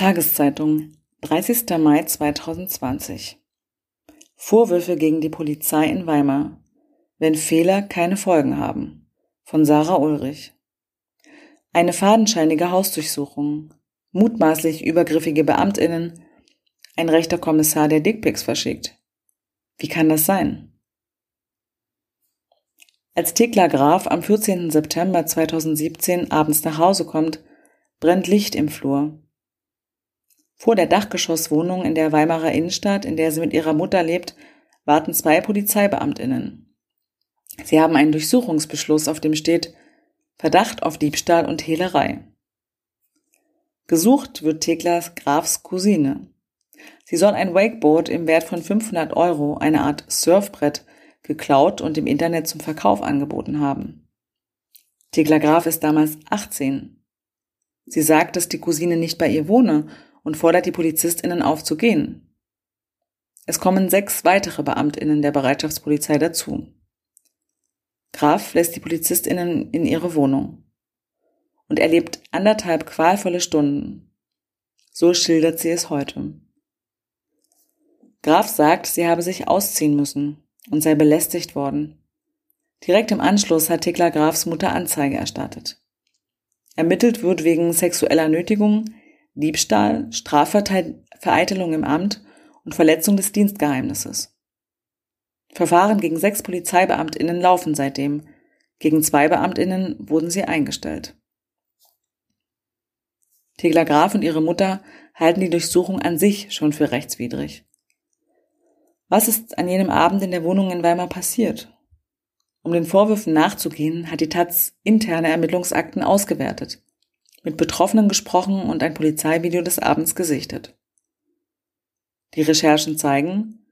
Tageszeitung, 30. Mai 2020. Vorwürfe gegen die Polizei in Weimar. Wenn Fehler keine Folgen haben. Von Sarah Ulrich. Eine fadenscheinige Hausdurchsuchung. Mutmaßlich übergriffige Beamtinnen. Ein rechter Kommissar, der Dickpics verschickt. Wie kann das sein? Als Thekla Graf am 14. September 2017 abends nach Hause kommt, brennt Licht im Flur. Vor der Dachgeschosswohnung in der Weimarer Innenstadt, in der sie mit ihrer Mutter lebt, warten zwei Polizeibeamtinnen. Sie haben einen Durchsuchungsbeschluss, auf dem steht Verdacht auf Diebstahl und Hehlerei. Gesucht wird Theklas Grafs Cousine. Sie soll ein Wakeboard im Wert von 500 Euro, eine Art Surfbrett, geklaut und im Internet zum Verkauf angeboten haben. Thekla Graf ist damals 18. Sie sagt, dass die Cousine nicht bei ihr wohne und fordert die PolizistInnen auf zu gehen. Es kommen sechs weitere BeamtInnen der Bereitschaftspolizei dazu. Graf lässt die PolizistInnen in ihre Wohnung und erlebt anderthalb qualvolle Stunden. So schildert sie es heute. Graf sagt, sie habe sich ausziehen müssen und sei belästigt worden. Direkt im Anschluss hat Thekla Grafs Mutter Anzeige erstattet. Ermittelt wird wegen sexueller Nötigung, Diebstahl, Strafvereitelung im Amt und Verletzung des Dienstgeheimnisses. Verfahren gegen sechs Polizeibeamtinnen laufen seitdem. Gegen zwei Beamtinnen wurden sie eingestellt. Tegler Graf und ihre Mutter halten die Durchsuchung an sich schon für rechtswidrig. Was ist an jenem Abend in der Wohnung in Weimar passiert? Um den Vorwürfen nachzugehen, hat die Taz interne Ermittlungsakten ausgewertet mit Betroffenen gesprochen und ein Polizeivideo des Abends gesichtet. Die Recherchen zeigen,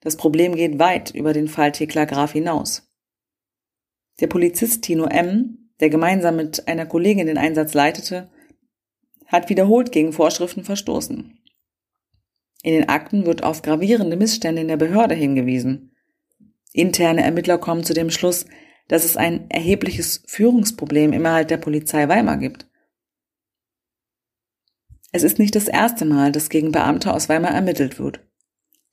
das Problem geht weit über den Fall Thekla Graf hinaus. Der Polizist Tino M., der gemeinsam mit einer Kollegin den Einsatz leitete, hat wiederholt gegen Vorschriften verstoßen. In den Akten wird auf gravierende Missstände in der Behörde hingewiesen. Interne Ermittler kommen zu dem Schluss, dass es ein erhebliches Führungsproblem innerhalb der Polizei Weimar gibt. Es ist nicht das erste Mal, dass gegen Beamte aus Weimar ermittelt wird.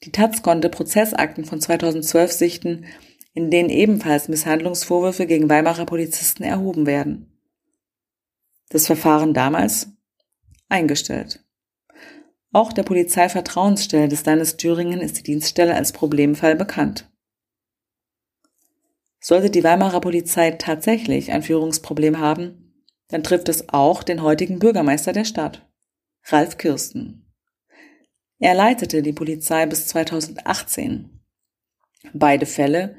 Die Taz konnte Prozessakten von 2012 sichten, in denen ebenfalls Misshandlungsvorwürfe gegen Weimarer Polizisten erhoben werden. Das Verfahren damals eingestellt. Auch der Polizeivertrauensstelle des Landes Thüringen ist die Dienststelle als Problemfall bekannt. Sollte die Weimarer Polizei tatsächlich ein Führungsproblem haben, dann trifft es auch den heutigen Bürgermeister der Stadt. Ralf Kirsten. Er leitete die Polizei bis 2018. Beide Fälle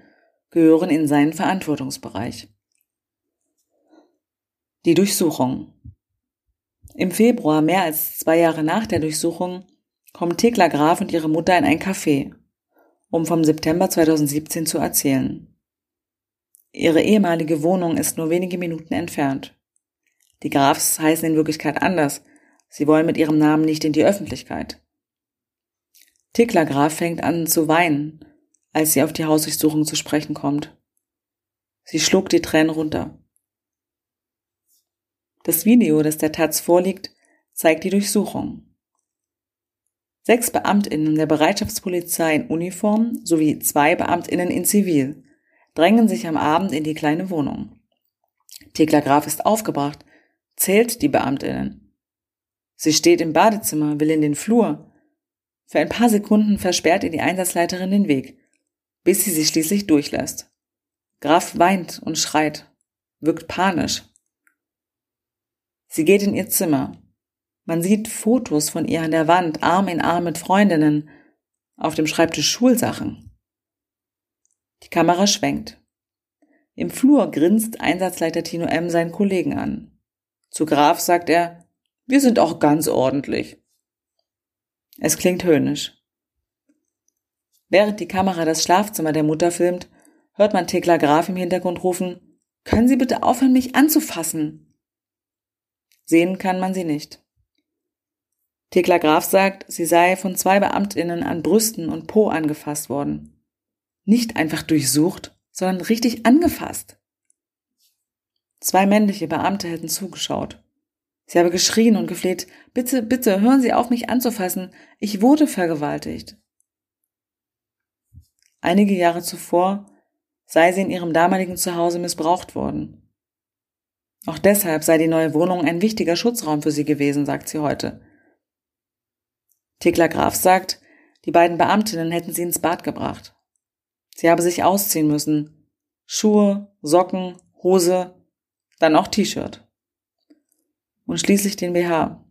gehören in seinen Verantwortungsbereich. Die Durchsuchung. Im Februar, mehr als zwei Jahre nach der Durchsuchung, kommen Thekla Graf und ihre Mutter in ein Café, um vom September 2017 zu erzählen. Ihre ehemalige Wohnung ist nur wenige Minuten entfernt. Die Grafs heißen in Wirklichkeit anders, Sie wollen mit ihrem Namen nicht in die Öffentlichkeit. Tickler Graf fängt an zu weinen, als sie auf die Hausdurchsuchung zu sprechen kommt. Sie schluckt die Tränen runter. Das Video, das der Taz vorliegt, zeigt die Durchsuchung. Sechs Beamtinnen der Bereitschaftspolizei in Uniform sowie zwei Beamtinnen in Zivil drängen sich am Abend in die kleine Wohnung. Thekla Graf ist aufgebracht, zählt die Beamtinnen. Sie steht im Badezimmer, will in den Flur. Für ein paar Sekunden versperrt ihr die Einsatzleiterin den Weg, bis sie sich schließlich durchlässt. Graf weint und schreit, wirkt panisch. Sie geht in ihr Zimmer. Man sieht Fotos von ihr an der Wand, Arm in Arm mit Freundinnen, auf dem Schreibtisch Schulsachen. Die Kamera schwenkt. Im Flur grinst Einsatzleiter Tino M. seinen Kollegen an. Zu Graf sagt er, wir sind auch ganz ordentlich. Es klingt höhnisch. Während die Kamera das Schlafzimmer der Mutter filmt, hört man Thekla Graf im Hintergrund rufen, können Sie bitte aufhören, mich anzufassen? Sehen kann man sie nicht. Thekla Graf sagt, sie sei von zwei Beamtinnen an Brüsten und Po angefasst worden. Nicht einfach durchsucht, sondern richtig angefasst. Zwei männliche Beamte hätten zugeschaut. Sie habe geschrien und gefleht, bitte, bitte, hören Sie auf, mich anzufassen. Ich wurde vergewaltigt. Einige Jahre zuvor sei sie in ihrem damaligen Zuhause missbraucht worden. Auch deshalb sei die neue Wohnung ein wichtiger Schutzraum für sie gewesen, sagt sie heute. Thekla Graf sagt, die beiden Beamtinnen hätten sie ins Bad gebracht. Sie habe sich ausziehen müssen. Schuhe, Socken, Hose, dann auch T-Shirt und schließlich den BH.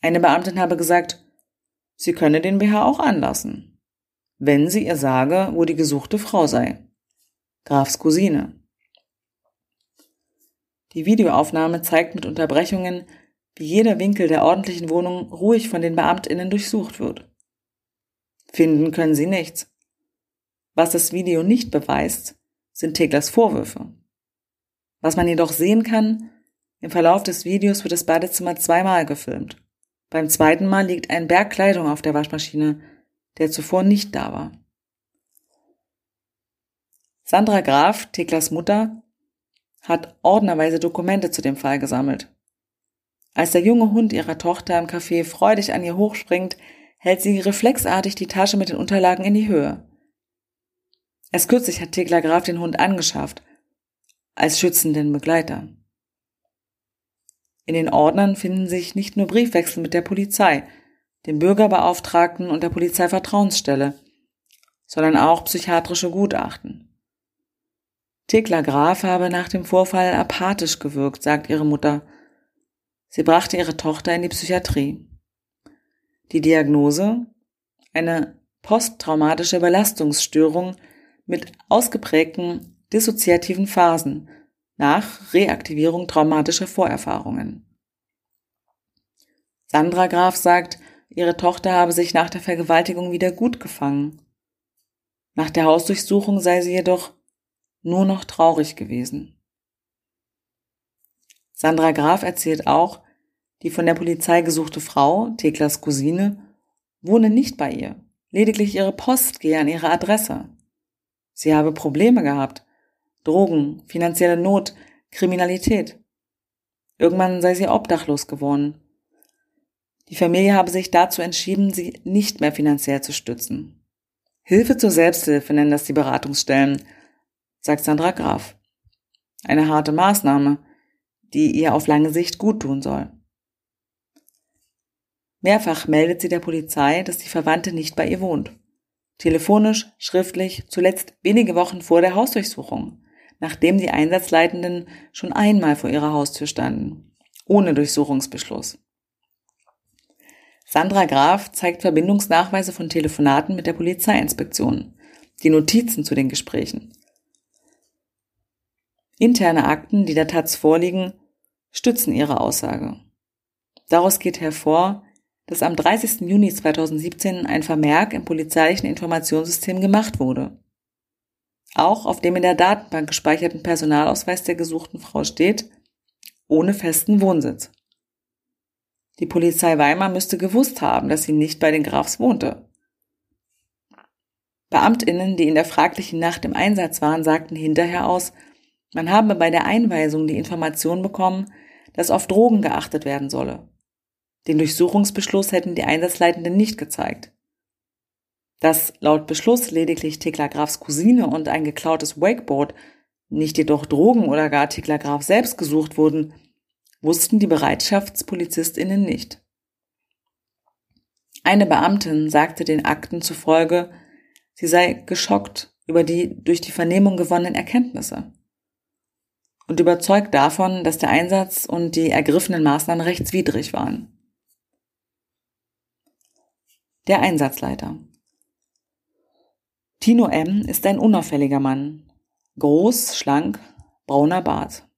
Eine Beamtin habe gesagt, sie könne den BH auch anlassen, wenn sie ihr sage, wo die gesuchte Frau sei. Grafs Cousine. Die Videoaufnahme zeigt mit Unterbrechungen, wie jeder Winkel der ordentlichen Wohnung ruhig von den Beamtinnen durchsucht wird. Finden können sie nichts. Was das Video nicht beweist, sind Teglers Vorwürfe. Was man jedoch sehen kann, im Verlauf des Videos wird das Badezimmer zweimal gefilmt. Beim zweiten Mal liegt ein Berg Kleidung auf der Waschmaschine, der zuvor nicht da war. Sandra Graf, Teklas Mutter, hat ordnerweise Dokumente zu dem Fall gesammelt. Als der junge Hund ihrer Tochter im Café freudig an ihr hochspringt, hält sie reflexartig die Tasche mit den Unterlagen in die Höhe. Erst kürzlich hat Tekla Graf den Hund angeschafft, als schützenden Begleiter. In den Ordnern finden sich nicht nur Briefwechsel mit der Polizei, dem Bürgerbeauftragten und der Polizeivertrauensstelle, sondern auch psychiatrische Gutachten. Thekla Graf habe nach dem Vorfall apathisch gewirkt, sagt ihre Mutter. Sie brachte ihre Tochter in die Psychiatrie. Die Diagnose? Eine posttraumatische Belastungsstörung mit ausgeprägten dissoziativen Phasen, nach Reaktivierung traumatischer Vorerfahrungen. Sandra Graf sagt, ihre Tochter habe sich nach der Vergewaltigung wieder gut gefangen. Nach der Hausdurchsuchung sei sie jedoch nur noch traurig gewesen. Sandra Graf erzählt auch, die von der Polizei gesuchte Frau, Theklas Cousine, wohne nicht bei ihr. Lediglich ihre Post gehe an ihre Adresse. Sie habe Probleme gehabt, Drogen, finanzielle Not, Kriminalität. Irgendwann sei sie obdachlos geworden. Die Familie habe sich dazu entschieden, sie nicht mehr finanziell zu stützen. Hilfe zur Selbsthilfe nennen das die Beratungsstellen, sagt Sandra Graf. Eine harte Maßnahme, die ihr auf lange Sicht gut tun soll. Mehrfach meldet sie der Polizei, dass die Verwandte nicht bei ihr wohnt. Telefonisch, schriftlich, zuletzt wenige Wochen vor der Hausdurchsuchung nachdem die Einsatzleitenden schon einmal vor ihrer Haustür standen, ohne Durchsuchungsbeschluss. Sandra Graf zeigt Verbindungsnachweise von Telefonaten mit der Polizeiinspektion, die Notizen zu den Gesprächen. Interne Akten, die der Taz vorliegen, stützen ihre Aussage. Daraus geht hervor, dass am 30. Juni 2017 ein Vermerk im polizeilichen Informationssystem gemacht wurde auch auf dem in der Datenbank gespeicherten Personalausweis der gesuchten Frau steht, ohne festen Wohnsitz. Die Polizei Weimar müsste gewusst haben, dass sie nicht bei den Grafs wohnte. Beamtinnen, die in der fraglichen Nacht im Einsatz waren, sagten hinterher aus, man habe bei der Einweisung die Information bekommen, dass auf Drogen geachtet werden solle. Den Durchsuchungsbeschluss hätten die Einsatzleitenden nicht gezeigt. Dass laut Beschluss lediglich Thekla Grafs Cousine und ein geklautes Wakeboard, nicht jedoch Drogen oder gar Thekla Graf selbst gesucht wurden, wussten die Bereitschaftspolizistinnen nicht. Eine Beamtin sagte den Akten zufolge, sie sei geschockt über die durch die Vernehmung gewonnenen Erkenntnisse und überzeugt davon, dass der Einsatz und die ergriffenen Maßnahmen rechtswidrig waren. Der Einsatzleiter Tino M. ist ein unauffälliger Mann. Groß, schlank, brauner Bart.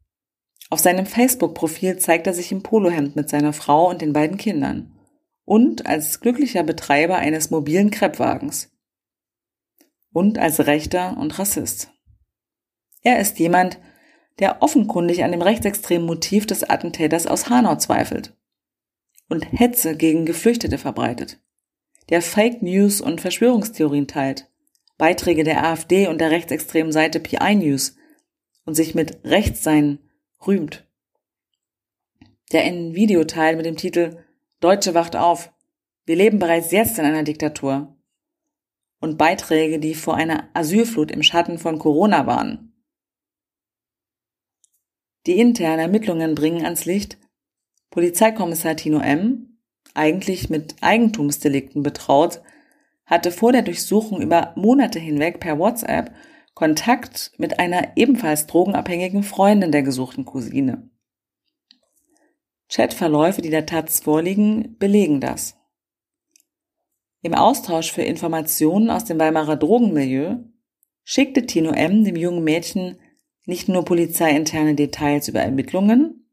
Auf seinem Facebook-Profil zeigt er sich im Polohemd mit seiner Frau und den beiden Kindern und als glücklicher Betreiber eines mobilen Kreppwagens und als Rechter und Rassist. Er ist jemand, der offenkundig an dem rechtsextremen Motiv des Attentäters aus Hanau zweifelt und Hetze gegen Geflüchtete verbreitet, der Fake News und Verschwörungstheorien teilt Beiträge der AfD und der rechtsextremen Seite PI News und sich mit Rechtssein rühmt. der einen Videoteil mit dem Titel Deutsche wacht auf. Wir leben bereits jetzt in einer Diktatur. Und Beiträge, die vor einer Asylflut im Schatten von Corona waren. Die internen Ermittlungen bringen ans Licht, Polizeikommissar Tino M., eigentlich mit Eigentumsdelikten betraut, hatte vor der Durchsuchung über Monate hinweg per WhatsApp Kontakt mit einer ebenfalls drogenabhängigen Freundin der gesuchten Cousine. Chatverläufe, die der Taz vorliegen, belegen das. Im Austausch für Informationen aus dem Weimarer Drogenmilieu schickte Tino M. dem jungen Mädchen nicht nur polizeiinterne Details über Ermittlungen,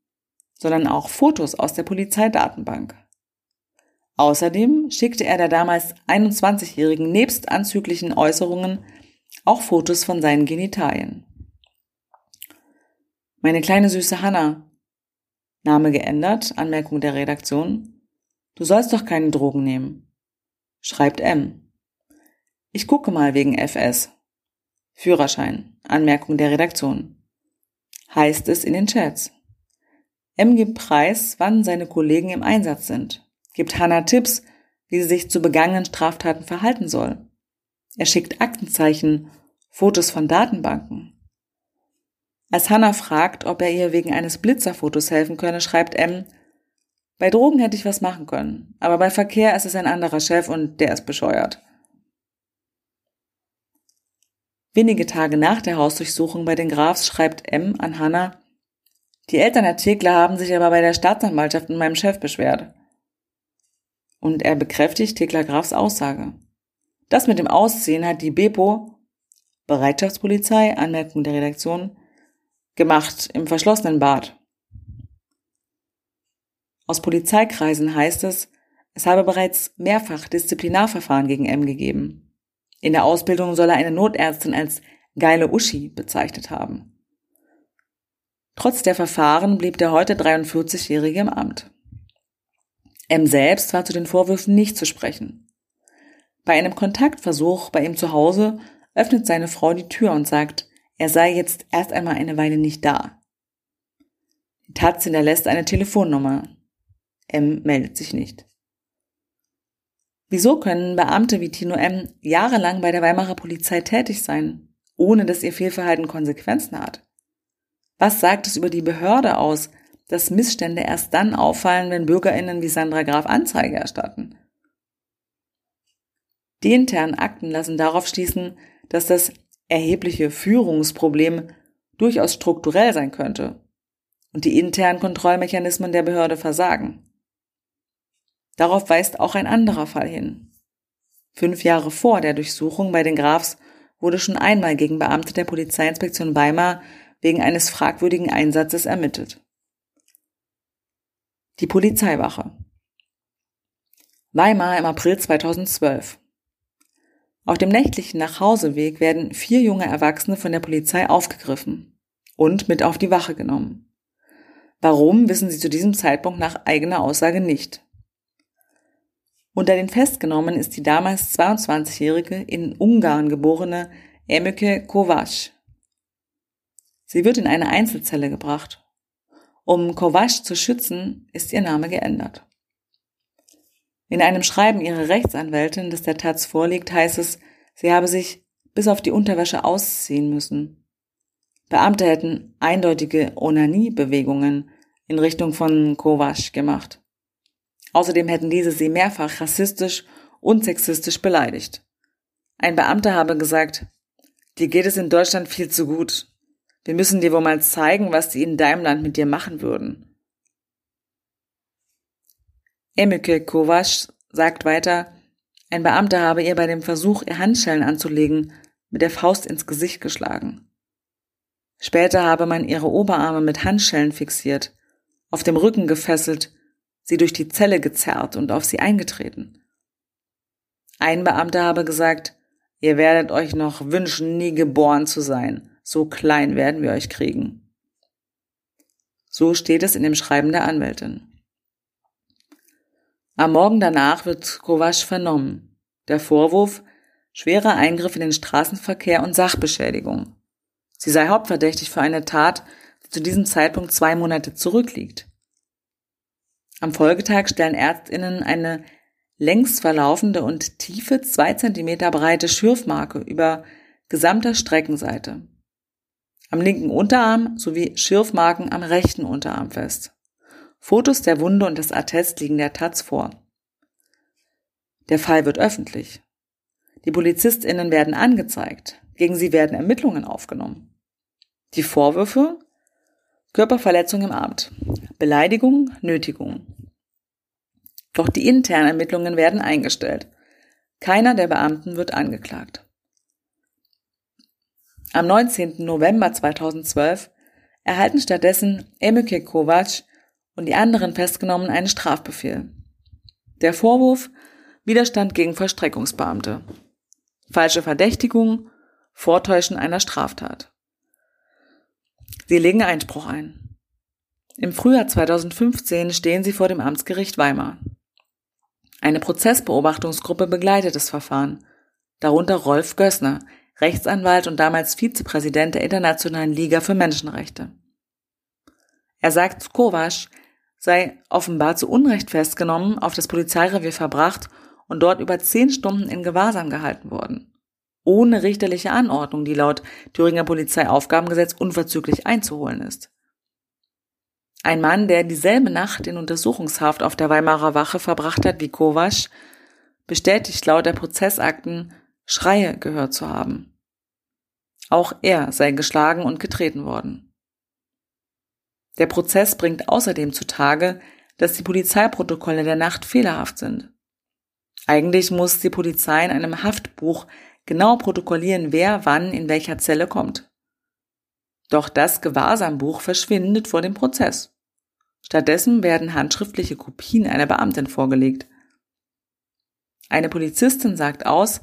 sondern auch Fotos aus der Polizeidatenbank. Außerdem schickte er der damals 21-Jährigen nebst anzüglichen Äußerungen auch Fotos von seinen Genitalien. Meine kleine süße Hanna. Name geändert, Anmerkung der Redaktion. Du sollst doch keine Drogen nehmen. Schreibt M. Ich gucke mal wegen FS. Führerschein, Anmerkung der Redaktion. Heißt es in den Chats. M gibt Preis, wann seine Kollegen im Einsatz sind gibt Hannah Tipps, wie sie sich zu begangenen Straftaten verhalten soll. Er schickt Aktenzeichen, Fotos von Datenbanken. Als Hannah fragt, ob er ihr wegen eines Blitzerfotos helfen könne, schreibt M, bei Drogen hätte ich was machen können, aber bei Verkehr ist es ein anderer Chef und der ist bescheuert. Wenige Tage nach der Hausdurchsuchung bei den Grafs schreibt M an Hannah, die Eltern der Thekla haben sich aber bei der Staatsanwaltschaft und meinem Chef beschwert. Und er bekräftigt Thekla Grafs Aussage. Das mit dem Ausziehen hat die Bepo, Bereitschaftspolizei, Anmerkung der Redaktion, gemacht im verschlossenen Bad. Aus Polizeikreisen heißt es, es habe bereits mehrfach Disziplinarverfahren gegen M gegeben. In der Ausbildung soll er eine Notärztin als geile Uschi bezeichnet haben. Trotz der Verfahren blieb der heute 43-Jährige im Amt. M selbst war zu den Vorwürfen nicht zu sprechen. Bei einem Kontaktversuch bei ihm zu Hause öffnet seine Frau die Tür und sagt, er sei jetzt erst einmal eine Weile nicht da. Taz hinterlässt eine Telefonnummer. M meldet sich nicht. Wieso können Beamte wie Tino M jahrelang bei der Weimarer Polizei tätig sein, ohne dass ihr Fehlverhalten Konsequenzen hat? Was sagt es über die Behörde aus, dass Missstände erst dann auffallen, wenn Bürgerinnen wie Sandra Graf Anzeige erstatten. Die internen Akten lassen darauf schließen, dass das erhebliche Führungsproblem durchaus strukturell sein könnte und die internen Kontrollmechanismen der Behörde versagen. Darauf weist auch ein anderer Fall hin. Fünf Jahre vor der Durchsuchung bei den Grafs wurde schon einmal gegen Beamte der Polizeiinspektion Weimar wegen eines fragwürdigen Einsatzes ermittelt. Die Polizeiwache. Weimar im April 2012. Auf dem nächtlichen Nachhauseweg werden vier junge Erwachsene von der Polizei aufgegriffen und mit auf die Wache genommen. Warum, wissen sie zu diesem Zeitpunkt nach eigener Aussage nicht. Unter den Festgenommen ist die damals 22-jährige in Ungarn geborene Emike Kovac. Sie wird in eine Einzelzelle gebracht um Kovac zu schützen, ist ihr Name geändert. In einem Schreiben ihrer Rechtsanwältin, das der Taz vorliegt, heißt es, sie habe sich bis auf die Unterwäsche ausziehen müssen. Beamte hätten eindeutige Onanie-Bewegungen in Richtung von Kovac gemacht. Außerdem hätten diese sie mehrfach rassistisch und sexistisch beleidigt. Ein Beamter habe gesagt, dir geht es in Deutschland viel zu gut. Wir müssen dir wohl mal zeigen, was die in deinem Land mit dir machen würden. Emilke Kovac sagt weiter, ein Beamter habe ihr bei dem Versuch, ihr Handschellen anzulegen, mit der Faust ins Gesicht geschlagen. Später habe man ihre Oberarme mit Handschellen fixiert, auf dem Rücken gefesselt, sie durch die Zelle gezerrt und auf sie eingetreten. Ein Beamter habe gesagt, ihr werdet euch noch wünschen, nie geboren zu sein so klein werden wir euch kriegen. So steht es in dem Schreiben der Anwältin. Am Morgen danach wird Kovac vernommen. Der Vorwurf schwerer Eingriff in den Straßenverkehr und Sachbeschädigung. Sie sei hauptverdächtig für eine Tat, die zu diesem Zeitpunkt zwei Monate zurückliegt. Am Folgetag stellen Ärztinnen eine längs verlaufende und tiefe zwei Zentimeter breite Schürfmarke über gesamter Streckenseite. Am linken Unterarm sowie Schürfmarken am rechten Unterarm fest. Fotos der Wunde und des Attest liegen der Taz vor. Der Fall wird öffentlich. Die PolizistInnen werden angezeigt. Gegen sie werden Ermittlungen aufgenommen. Die Vorwürfe? Körperverletzung im Amt, Beleidigung, Nötigung. Doch die internen Ermittlungen werden eingestellt. Keiner der Beamten wird angeklagt. Am 19. November 2012 erhalten stattdessen Emike Kovac und die anderen Festgenommenen einen Strafbefehl. Der Vorwurf Widerstand gegen Vollstreckungsbeamte. Falsche Verdächtigung, Vortäuschen einer Straftat. Sie legen Einspruch ein. Im Frühjahr 2015 stehen sie vor dem Amtsgericht Weimar. Eine Prozessbeobachtungsgruppe begleitet das Verfahren, darunter Rolf Gössner, Rechtsanwalt und damals Vizepräsident der Internationalen Liga für Menschenrechte. Er sagt, Kovac sei offenbar zu Unrecht festgenommen, auf das Polizeirevier verbracht und dort über zehn Stunden in Gewahrsam gehalten worden. Ohne richterliche Anordnung, die laut Thüringer Polizeiaufgabengesetz unverzüglich einzuholen ist. Ein Mann, der dieselbe Nacht in Untersuchungshaft auf der Weimarer Wache verbracht hat wie Kovac, bestätigt laut der Prozessakten, Schreie gehört zu haben. Auch er sei geschlagen und getreten worden. Der Prozess bringt außerdem zutage, dass die Polizeiprotokolle der Nacht fehlerhaft sind. Eigentlich muss die Polizei in einem Haftbuch genau protokollieren, wer wann in welcher Zelle kommt. Doch das Gewahrsambuch verschwindet vor dem Prozess. Stattdessen werden handschriftliche Kopien einer Beamtin vorgelegt. Eine Polizistin sagt aus,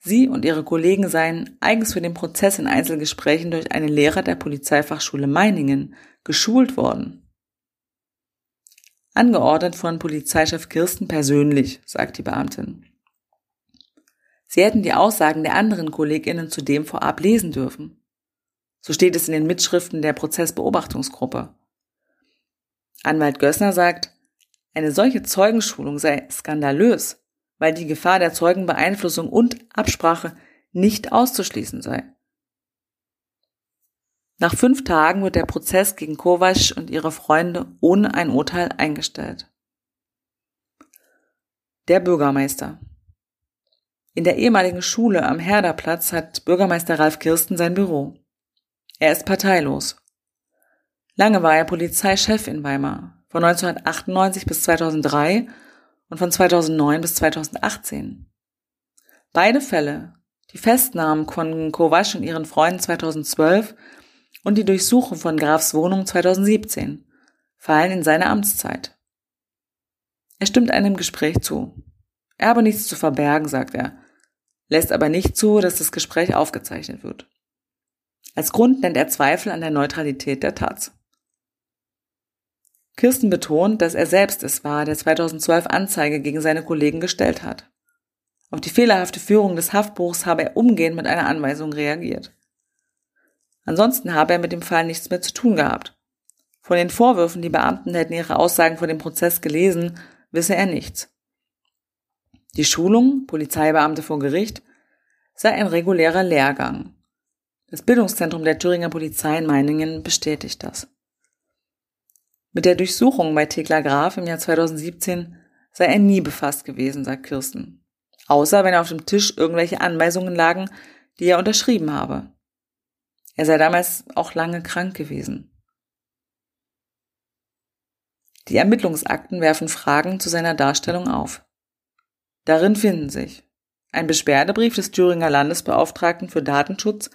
sie und ihre Kollegen seien eigens für den Prozess in Einzelgesprächen durch einen Lehrer der Polizeifachschule Meiningen geschult worden. Angeordnet von Polizeichef Kirsten persönlich, sagt die Beamtin. Sie hätten die Aussagen der anderen Kolleginnen zudem vorab lesen dürfen. So steht es in den Mitschriften der Prozessbeobachtungsgruppe. Anwalt Gössner sagt, eine solche Zeugenschulung sei skandalös, weil die Gefahr der Zeugenbeeinflussung und Absprache nicht auszuschließen sei. Nach fünf Tagen wird der Prozess gegen Kovac und ihre Freunde ohne ein Urteil eingestellt. Der Bürgermeister. In der ehemaligen Schule am Herderplatz hat Bürgermeister Ralf Kirsten sein Büro. Er ist parteilos. Lange war er Polizeichef in Weimar, von 1998 bis 2003 und von 2009 bis 2018. Beide Fälle, die Festnahmen von Kovac und ihren Freunden 2012 und die Durchsuchung von Grafs Wohnung 2017, fallen in seine Amtszeit. Er stimmt einem Gespräch zu. Er habe nichts zu verbergen, sagt er, lässt aber nicht zu, dass das Gespräch aufgezeichnet wird. Als Grund nennt er Zweifel an der Neutralität der Taz. Kirsten betont, dass er selbst es war, der 2012 Anzeige gegen seine Kollegen gestellt hat. Auf die fehlerhafte Führung des Haftbuchs habe er umgehend mit einer Anweisung reagiert. Ansonsten habe er mit dem Fall nichts mehr zu tun gehabt. Von den Vorwürfen, die Beamten hätten ihre Aussagen vor dem Prozess gelesen, wisse er nichts. Die Schulung, Polizeibeamte vor Gericht, sei ein regulärer Lehrgang. Das Bildungszentrum der Thüringer Polizei in Meiningen bestätigt das. Mit der Durchsuchung bei Thekla Graf im Jahr 2017 sei er nie befasst gewesen, sagt Kirsten. Außer wenn auf dem Tisch irgendwelche Anweisungen lagen, die er unterschrieben habe. Er sei damals auch lange krank gewesen. Die Ermittlungsakten werfen Fragen zu seiner Darstellung auf. Darin finden sich ein Beschwerdebrief des Thüringer Landesbeauftragten für Datenschutz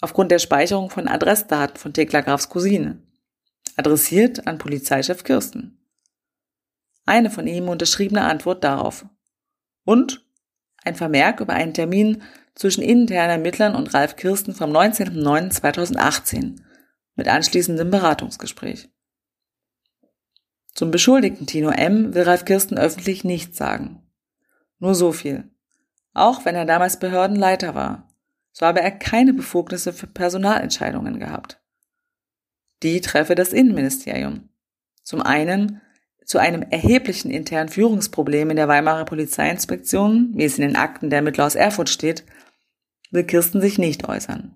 aufgrund der Speicherung von Adressdaten von Thekla Grafs Cousine, adressiert an Polizeichef Kirsten. Eine von ihm unterschriebene Antwort darauf. Und ein Vermerk über einen Termin zwischen internen Ermittlern und Ralf Kirsten vom 19.09.2018 mit anschließendem Beratungsgespräch. Zum Beschuldigten Tino M. will Ralf Kirsten öffentlich nichts sagen. Nur so viel. Auch wenn er damals Behördenleiter war, so habe er keine Befugnisse für Personalentscheidungen gehabt. Die treffe das Innenministerium. Zum einen zu einem erheblichen internen Führungsproblem in der Weimarer Polizeiinspektion, wie es in den Akten der Ermittler aus Erfurt steht, will Kirsten sich nicht äußern.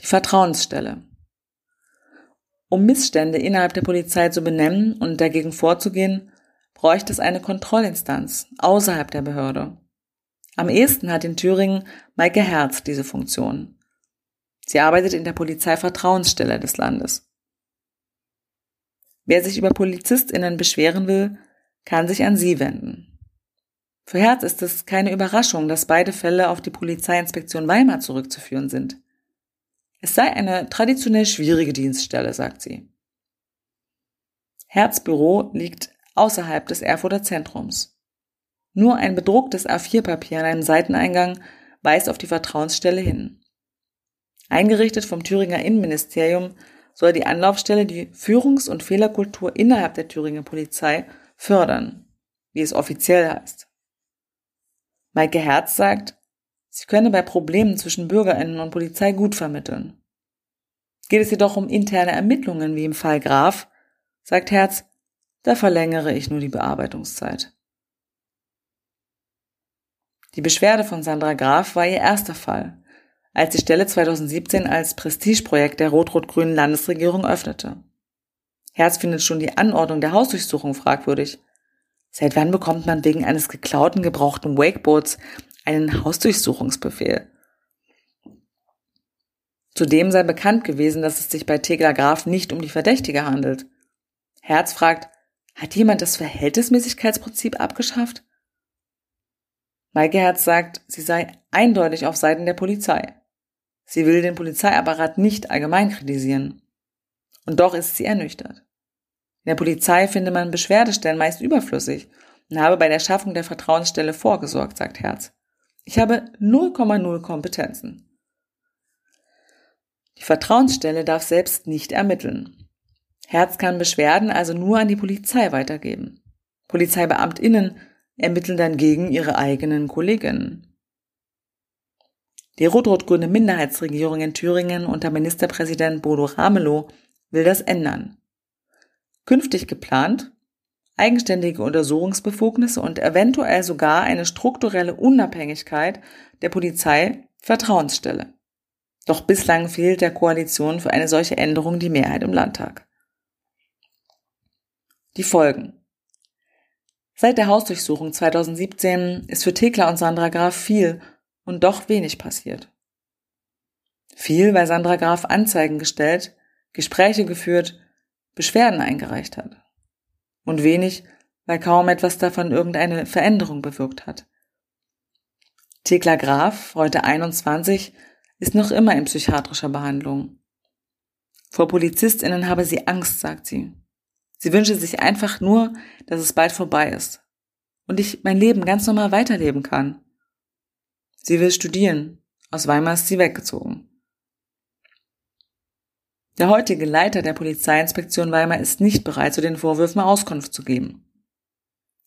Die Vertrauensstelle. Um Missstände innerhalb der Polizei zu benennen und dagegen vorzugehen, bräuchte es eine Kontrollinstanz außerhalb der Behörde. Am ehesten hat in Thüringen Maike Herz diese Funktion. Sie arbeitet in der Polizeivertrauensstelle des Landes. Wer sich über PolizistInnen beschweren will, kann sich an sie wenden. Für Herz ist es keine Überraschung, dass beide Fälle auf die Polizeiinspektion Weimar zurückzuführen sind. Es sei eine traditionell schwierige Dienststelle, sagt sie. Herz Büro liegt außerhalb des Erfurter Zentrums. Nur ein bedrucktes A4-Papier an einem Seiteneingang weist auf die Vertrauensstelle hin. Eingerichtet vom Thüringer Innenministerium soll die Anlaufstelle die Führungs- und Fehlerkultur innerhalb der Thüringer Polizei fördern, wie es offiziell heißt. Maike Herz sagt, sie könne bei Problemen zwischen Bürgerinnen und Polizei gut vermitteln. Geht es jedoch um interne Ermittlungen wie im Fall Graf, sagt Herz, da verlängere ich nur die Bearbeitungszeit. Die Beschwerde von Sandra Graf war ihr erster Fall, als die Stelle 2017 als Prestigeprojekt der rot-rot-grünen Landesregierung öffnete. Herz findet schon die Anordnung der Hausdurchsuchung fragwürdig. Seit wann bekommt man wegen eines geklauten, gebrauchten Wakeboards einen Hausdurchsuchungsbefehl? Zudem sei bekannt gewesen, dass es sich bei Tegler Graf nicht um die Verdächtige handelt. Herz fragt, hat jemand das Verhältnismäßigkeitsprinzip abgeschafft? Maike Herz sagt, sie sei eindeutig auf Seiten der Polizei. Sie will den Polizeiapparat nicht allgemein kritisieren. Und doch ist sie ernüchtert. In der Polizei finde man Beschwerdestellen meist überflüssig und habe bei der Schaffung der Vertrauensstelle vorgesorgt, sagt Herz. Ich habe 0,0 Kompetenzen. Die Vertrauensstelle darf selbst nicht ermitteln. Herz kann Beschwerden also nur an die Polizei weitergeben. Polizeibeamtinnen ermitteln dann gegen ihre eigenen Kolleginnen. Die rot-rot-grüne Minderheitsregierung in Thüringen unter Ministerpräsident Bodo Ramelow will das ändern. Künftig geplant eigenständige Untersuchungsbefugnisse und eventuell sogar eine strukturelle Unabhängigkeit der Polizei Vertrauensstelle. Doch bislang fehlt der Koalition für eine solche Änderung die Mehrheit im Landtag. Die Folgen. Seit der Hausdurchsuchung 2017 ist für Thekla und Sandra Graf viel und doch wenig passiert. Viel, weil Sandra Graf Anzeigen gestellt, Gespräche geführt, Beschwerden eingereicht hat. Und wenig, weil kaum etwas davon irgendeine Veränderung bewirkt hat. Thekla Graf, heute 21, ist noch immer in psychiatrischer Behandlung. Vor PolizistInnen habe sie Angst, sagt sie. Sie wünsche sich einfach nur, dass es bald vorbei ist und ich mein Leben ganz normal weiterleben kann. Sie will studieren. Aus Weimar ist sie weggezogen. Der heutige Leiter der Polizeiinspektion Weimar ist nicht bereit, zu den Vorwürfen Auskunft zu geben.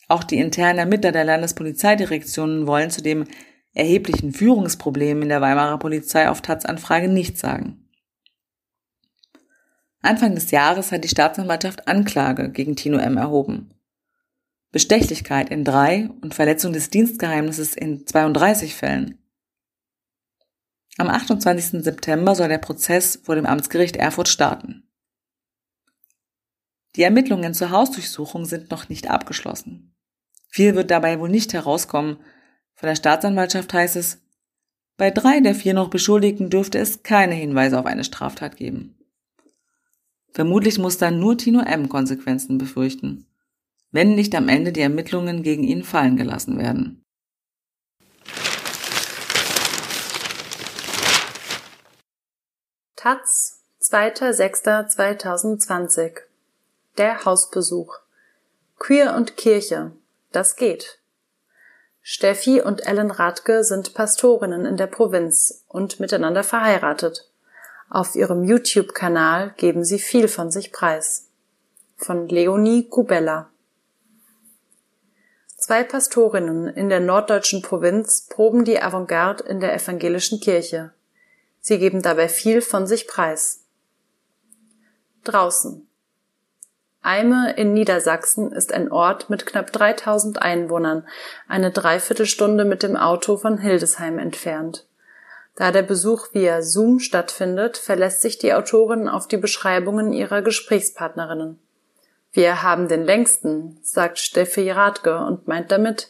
Auch die internen Ermittler der Landespolizeidirektionen wollen zu dem erheblichen Führungsproblem in der Weimarer Polizei auf Taz-Anfrage nichts sagen. Anfang des Jahres hat die Staatsanwaltschaft Anklage gegen Tino M. erhoben. Bestechlichkeit in drei und Verletzung des Dienstgeheimnisses in 32 Fällen. Am 28. September soll der Prozess vor dem Amtsgericht Erfurt starten. Die Ermittlungen zur Hausdurchsuchung sind noch nicht abgeschlossen. Viel wird dabei wohl nicht herauskommen. Von der Staatsanwaltschaft heißt es, bei drei der vier noch Beschuldigten dürfte es keine Hinweise auf eine Straftat geben. Vermutlich muss dann nur Tino M. Konsequenzen befürchten wenn nicht am Ende die Ermittlungen gegen ihn fallen gelassen werden. Taz, 2.6.2020 Der Hausbesuch Queer und Kirche, das geht. Steffi und Ellen Radke sind Pastorinnen in der Provinz und miteinander verheiratet. Auf ihrem YouTube-Kanal geben sie viel von sich preis. Von Leonie Kubella. Zwei Pastorinnen in der norddeutschen Provinz proben die Avantgarde in der evangelischen Kirche. Sie geben dabei viel von sich preis. Draußen. Eime in Niedersachsen ist ein Ort mit knapp 3000 Einwohnern, eine Dreiviertelstunde mit dem Auto von Hildesheim entfernt. Da der Besuch via Zoom stattfindet, verlässt sich die Autorin auf die Beschreibungen ihrer Gesprächspartnerinnen. Wir haben den längsten, sagt Steffi Radke und meint damit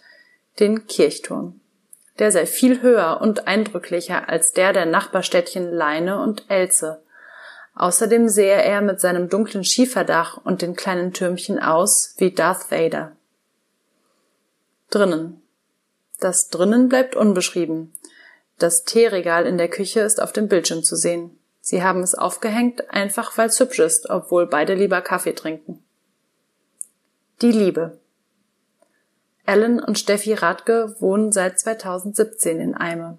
den Kirchturm. Der sei viel höher und eindrücklicher als der der Nachbarstädtchen Leine und Elze. Außerdem sehe er mit seinem dunklen Schieferdach und den kleinen Türmchen aus wie Darth Vader. Drinnen. Das drinnen bleibt unbeschrieben. Das Teeregal in der Küche ist auf dem Bildschirm zu sehen. Sie haben es aufgehängt, einfach weil es hübsch ist, obwohl beide lieber Kaffee trinken. Die Liebe. Ellen und Steffi Radke wohnen seit 2017 in Eime.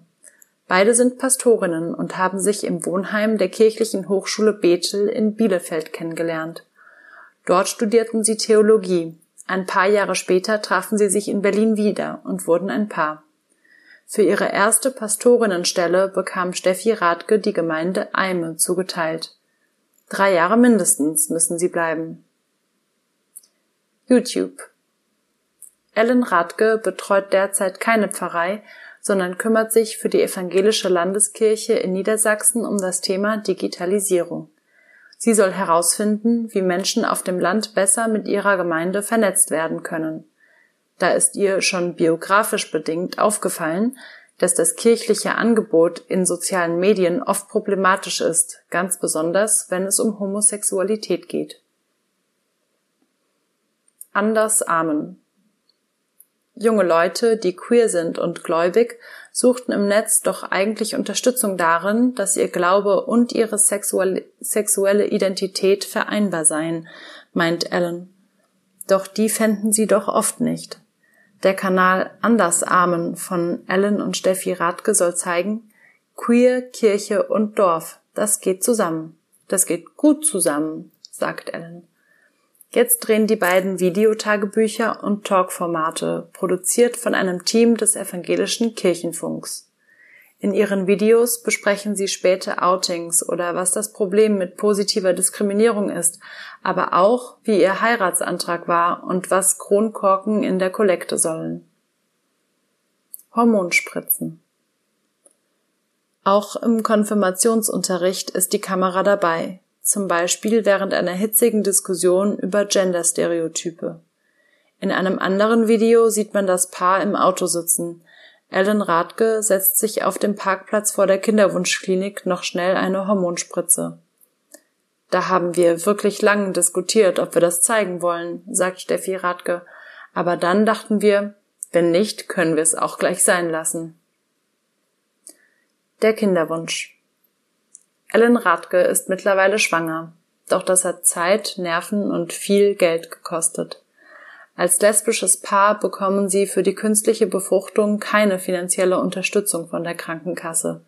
Beide sind Pastorinnen und haben sich im Wohnheim der Kirchlichen Hochschule Bethel in Bielefeld kennengelernt. Dort studierten sie Theologie. Ein paar Jahre später trafen sie sich in Berlin wieder und wurden ein Paar. Für ihre erste Pastorinnenstelle bekam Steffi Radke die Gemeinde Eime zugeteilt. Drei Jahre mindestens müssen sie bleiben. YouTube Ellen Radke betreut derzeit keine Pfarrei, sondern kümmert sich für die Evangelische Landeskirche in Niedersachsen um das Thema Digitalisierung. Sie soll herausfinden, wie Menschen auf dem Land besser mit ihrer Gemeinde vernetzt werden können. Da ist ihr schon biografisch bedingt aufgefallen, dass das kirchliche Angebot in sozialen Medien oft problematisch ist, ganz besonders wenn es um Homosexualität geht. Anders Amen Junge Leute, die queer sind und gläubig, suchten im Netz doch eigentlich Unterstützung darin, dass ihr Glaube und ihre sexuelle Identität vereinbar seien, meint Ellen. Doch die fänden sie doch oft nicht. Der Kanal Andersarmen von Ellen und Steffi Radke soll zeigen, Queer, Kirche und Dorf, das geht zusammen. Das geht gut zusammen, sagt Ellen. Jetzt drehen die beiden Videotagebücher und Talkformate, produziert von einem Team des evangelischen Kirchenfunks. In ihren Videos besprechen sie späte Outings oder was das Problem mit positiver Diskriminierung ist, aber auch, wie ihr Heiratsantrag war und was Kronkorken in der Kollekte sollen. Hormonspritzen. Auch im Konfirmationsunterricht ist die Kamera dabei, zum Beispiel während einer hitzigen Diskussion über Genderstereotype. In einem anderen Video sieht man das Paar im Auto sitzen. Ellen Radke setzt sich auf dem Parkplatz vor der Kinderwunschklinik noch schnell eine Hormonspritze. Da haben wir wirklich lang diskutiert, ob wir das zeigen wollen, sagt Steffi Radke. Aber dann dachten wir, wenn nicht, können wir es auch gleich sein lassen. Der Kinderwunsch. Ellen Radke ist mittlerweile schwanger. Doch das hat Zeit, Nerven und viel Geld gekostet. Als lesbisches Paar bekommen sie für die künstliche Befruchtung keine finanzielle Unterstützung von der Krankenkasse.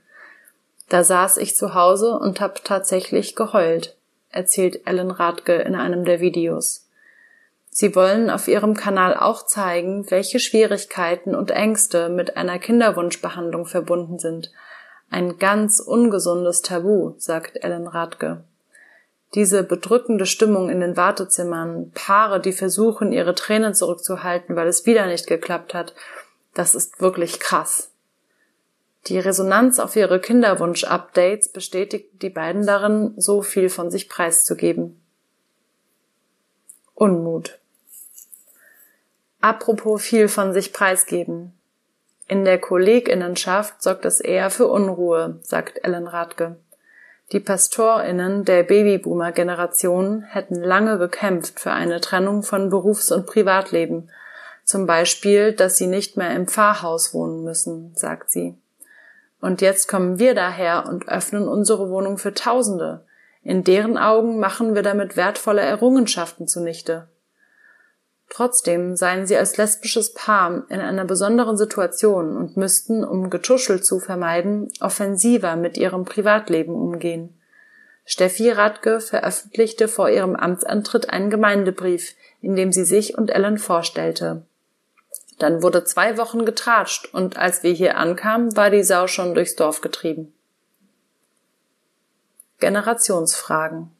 Da saß ich zu Hause und hab tatsächlich geheult, erzählt Ellen Radke in einem der Videos. Sie wollen auf ihrem Kanal auch zeigen, welche Schwierigkeiten und Ängste mit einer Kinderwunschbehandlung verbunden sind – ein ganz ungesundes Tabu, sagt Ellen Radke. Diese bedrückende Stimmung in den Wartezimmern, Paare, die versuchen, ihre Tränen zurückzuhalten, weil es wieder nicht geklappt hat, das ist wirklich krass. Die Resonanz auf ihre Kinderwunsch-Updates bestätigt die beiden darin, so viel von sich preiszugeben. Unmut. Apropos viel von sich preisgeben. In der Kolleginnenschaft sorgt es eher für Unruhe, sagt Ellen Radke. Die Pastorinnen der Babyboomer-Generation hätten lange gekämpft für eine Trennung von Berufs- und Privatleben, zum Beispiel, dass sie nicht mehr im Pfarrhaus wohnen müssen, sagt sie. Und jetzt kommen wir daher und öffnen unsere Wohnung für Tausende. In deren Augen machen wir damit wertvolle Errungenschaften zunichte. Trotzdem seien sie als lesbisches Paar in einer besonderen Situation und müssten, um Getuschel zu vermeiden, offensiver mit ihrem Privatleben umgehen. Steffi Radke veröffentlichte vor ihrem Amtsantritt einen Gemeindebrief, in dem sie sich und Ellen vorstellte. Dann wurde zwei Wochen getratscht und als wir hier ankamen, war die Sau schon durchs Dorf getrieben. Generationsfragen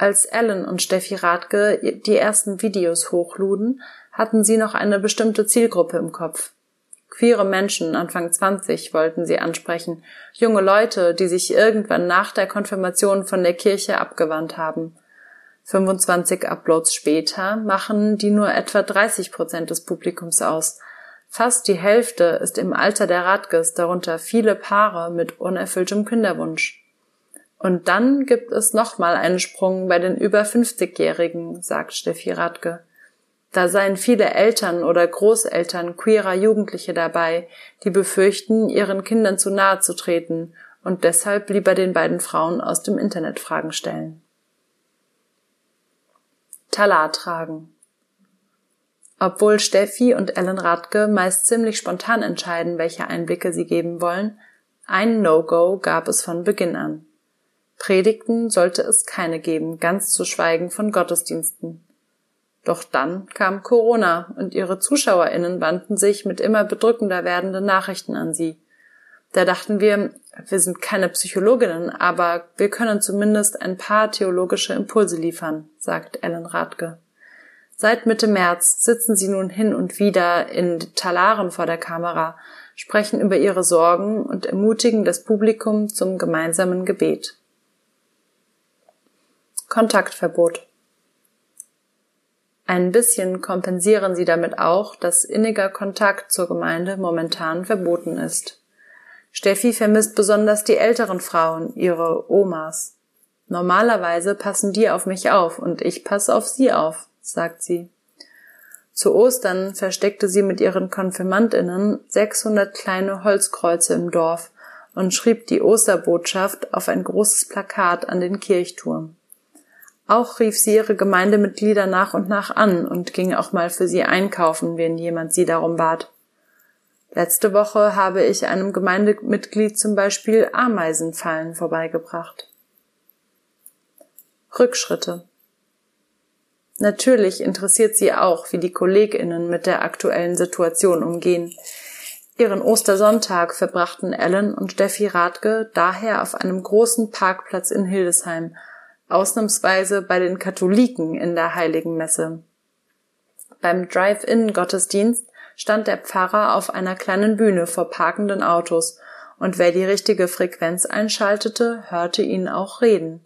Als Ellen und Steffi Radke die ersten Videos hochluden, hatten sie noch eine bestimmte Zielgruppe im Kopf. Queere Menschen Anfang 20 wollten sie ansprechen, junge Leute, die sich irgendwann nach der Konfirmation von der Kirche abgewandt haben. 25 Uploads später machen die nur etwa 30 Prozent des Publikums aus. Fast die Hälfte ist im Alter der Radges, darunter viele Paare mit unerfülltem Kinderwunsch. Und dann gibt es nochmal einen Sprung bei den über 50-Jährigen, sagt Steffi Radke. Da seien viele Eltern oder Großeltern queerer Jugendliche dabei, die befürchten, ihren Kindern zu nahe zu treten und deshalb lieber den beiden Frauen aus dem Internet Fragen stellen. Talar tragen. Obwohl Steffi und Ellen Radke meist ziemlich spontan entscheiden, welche Einblicke sie geben wollen, ein No-Go gab es von Beginn an. Predigten sollte es keine geben, ganz zu schweigen von Gottesdiensten. Doch dann kam Corona und ihre ZuschauerInnen wandten sich mit immer bedrückender werdenden Nachrichten an sie. Da dachten wir, wir sind keine Psychologinnen, aber wir können zumindest ein paar theologische Impulse liefern, sagt Ellen Radke. Seit Mitte März sitzen sie nun hin und wieder in Talaren vor der Kamera, sprechen über ihre Sorgen und ermutigen das Publikum zum gemeinsamen Gebet. Kontaktverbot ein bisschen kompensieren sie damit auch, dass inniger Kontakt zur Gemeinde momentan verboten ist. Steffi vermisst besonders die älteren Frauen, ihre Omas. Normalerweise passen die auf mich auf und ich passe auf sie auf, sagt sie. Zu Ostern versteckte sie mit ihren Konfirmandinnen 600 kleine Holzkreuze im Dorf und schrieb die Osterbotschaft auf ein großes Plakat an den Kirchturm. Auch rief sie ihre Gemeindemitglieder nach und nach an und ging auch mal für sie einkaufen, wenn jemand sie darum bat. Letzte Woche habe ich einem Gemeindemitglied zum Beispiel Ameisenfallen vorbeigebracht. Rückschritte. Natürlich interessiert sie auch, wie die Kolleginnen mit der aktuellen Situation umgehen. Ihren Ostersonntag verbrachten Ellen und Steffi Radke daher auf einem großen Parkplatz in Hildesheim, ausnahmsweise bei den Katholiken in der Heiligen Messe. Beim Drive-In-Gottesdienst stand der Pfarrer auf einer kleinen Bühne vor parkenden Autos, und wer die richtige Frequenz einschaltete, hörte ihn auch reden.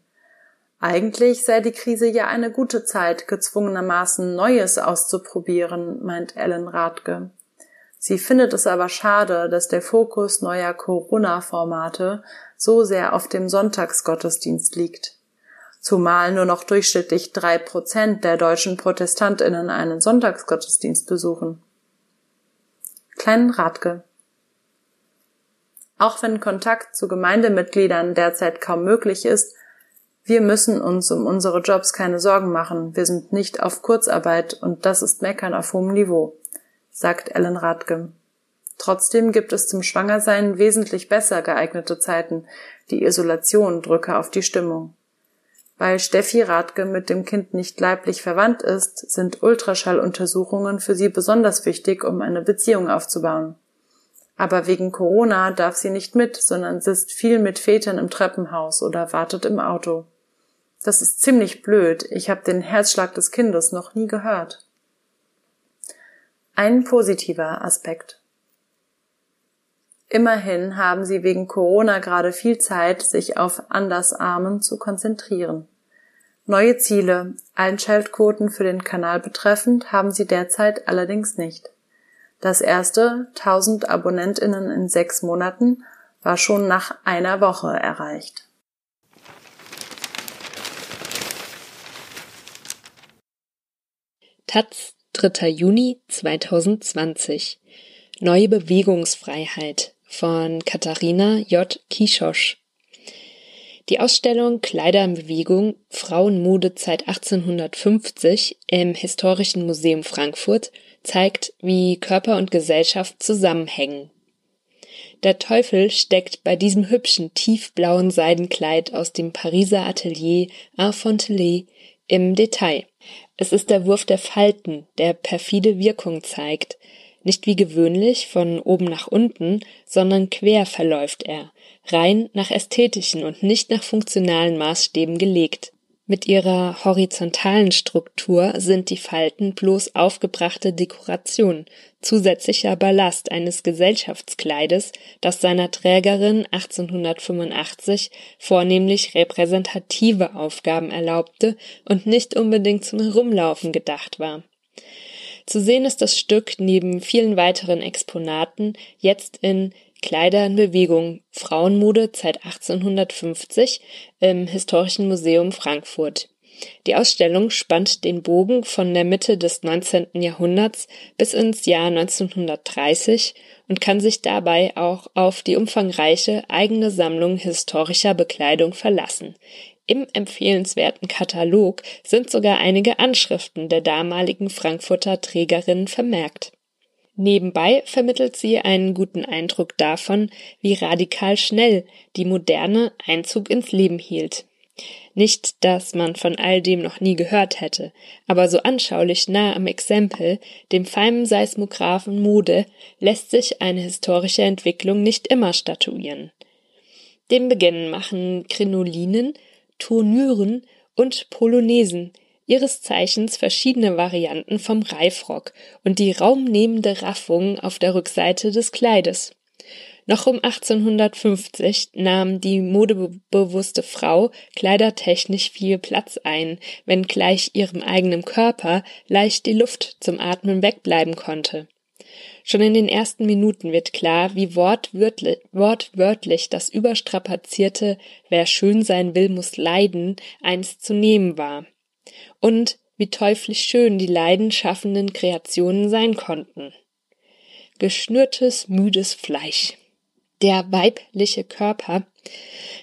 Eigentlich sei die Krise ja eine gute Zeit, gezwungenermaßen Neues auszuprobieren, meint Ellen Radke. Sie findet es aber schade, dass der Fokus neuer Corona-Formate so sehr auf dem Sonntagsgottesdienst liegt zumal nur noch durchschnittlich drei Prozent der deutschen Protestantinnen einen Sonntagsgottesdienst besuchen. Kleinen Radke. Auch wenn Kontakt zu Gemeindemitgliedern derzeit kaum möglich ist, wir müssen uns um unsere Jobs keine Sorgen machen. Wir sind nicht auf Kurzarbeit und das ist Meckern auf hohem Niveau, sagt Ellen Radke. Trotzdem gibt es zum Schwangersein wesentlich besser geeignete Zeiten. Die Isolation drücke auf die Stimmung. Weil Steffi Radke mit dem Kind nicht leiblich verwandt ist, sind Ultraschalluntersuchungen für sie besonders wichtig, um eine Beziehung aufzubauen. Aber wegen Corona darf sie nicht mit, sondern sitzt viel mit Vätern im Treppenhaus oder wartet im Auto. Das ist ziemlich blöd. Ich habe den Herzschlag des Kindes noch nie gehört. Ein positiver Aspekt. Immerhin haben sie wegen Corona gerade viel Zeit, sich auf Andersarmen zu konzentrieren. Neue Ziele, Einschaltquoten für den Kanal betreffend, haben sie derzeit allerdings nicht. Das erste 1000 AbonnentInnen in sechs Monaten war schon nach einer Woche erreicht. Taz, 3. Juni 2020. Neue Bewegungsfreiheit von Katharina J. Kischosch. Die Ausstellung Kleider in Bewegung Frauenmode seit 1850 im Historischen Museum Frankfurt zeigt, wie Körper und Gesellschaft zusammenhängen. Der Teufel steckt bei diesem hübschen tiefblauen Seidenkleid aus dem Pariser Atelier Arfontelet im Detail. Es ist der Wurf der Falten, der perfide Wirkung zeigt, nicht wie gewöhnlich von oben nach unten, sondern quer verläuft er, rein nach ästhetischen und nicht nach funktionalen Maßstäben gelegt. Mit ihrer horizontalen Struktur sind die Falten bloß aufgebrachte Dekoration, zusätzlicher Ballast eines Gesellschaftskleides, das seiner Trägerin 1885 vornehmlich repräsentative Aufgaben erlaubte und nicht unbedingt zum Herumlaufen gedacht war. Zu sehen ist das Stück neben vielen weiteren Exponaten jetzt in Kleider in Bewegung Frauenmode seit 1850 im Historischen Museum Frankfurt. Die Ausstellung spannt den Bogen von der Mitte des 19. Jahrhunderts bis ins Jahr 1930 und kann sich dabei auch auf die umfangreiche eigene Sammlung historischer Bekleidung verlassen. Im empfehlenswerten Katalog sind sogar einige Anschriften der damaligen Frankfurter Trägerinnen vermerkt. Nebenbei vermittelt sie einen guten Eindruck davon, wie radikal schnell die Moderne Einzug ins Leben hielt. Nicht, dass man von all dem noch nie gehört hätte, aber so anschaulich nah am Exempel, dem feinen Seismographen Mode, lässt sich eine historische Entwicklung nicht immer statuieren. Den Beginn machen Krinolinen, Turnüren und Polonesen, ihres Zeichens verschiedene Varianten vom Reifrock und die raumnehmende Raffung auf der Rückseite des Kleides. Noch um 1850 nahm die modebewusste Frau kleidertechnisch viel Platz ein, wenngleich ihrem eigenen Körper leicht die Luft zum Atmen wegbleiben konnte. Schon in den ersten Minuten wird klar, wie wortwörtlich, wortwörtlich das überstrapazierte Wer schön sein will, muss leiden einst zu nehmen war und wie teuflisch schön die leidenschaffenden Kreationen sein konnten. Geschnürtes, müdes Fleisch. Der weibliche Körper,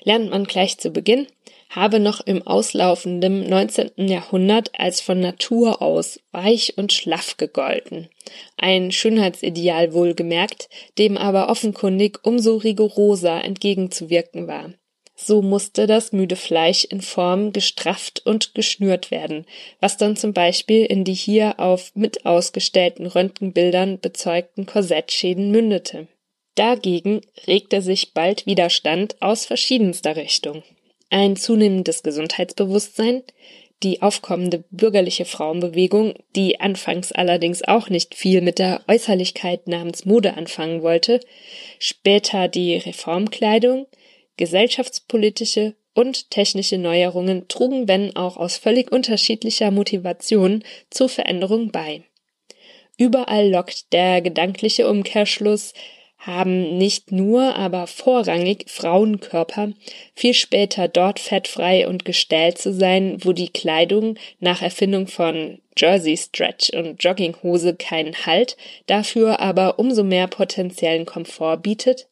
lernt man gleich zu Beginn, habe noch im auslaufenden 19. Jahrhundert als von Natur aus weich und schlaff gegolten. Ein Schönheitsideal wohlgemerkt, dem aber offenkundig umso rigoroser entgegenzuwirken war. So musste das müde Fleisch in Form gestrafft und geschnürt werden, was dann zum Beispiel in die hier auf mit ausgestellten Röntgenbildern bezeugten Korsettschäden mündete. Dagegen regte sich bald Widerstand aus verschiedenster Richtung. Ein zunehmendes Gesundheitsbewusstsein, die aufkommende bürgerliche Frauenbewegung, die anfangs allerdings auch nicht viel mit der Äußerlichkeit namens Mode anfangen wollte, später die Reformkleidung, Gesellschaftspolitische und technische Neuerungen trugen, wenn auch aus völlig unterschiedlicher Motivation, zur Veränderung bei. Überall lockt der gedankliche Umkehrschluss, haben nicht nur, aber vorrangig Frauenkörper, viel später dort fettfrei und gestellt zu sein, wo die Kleidung nach Erfindung von Jersey Stretch und Jogginghose keinen Halt, dafür aber umso mehr potenziellen Komfort bietet?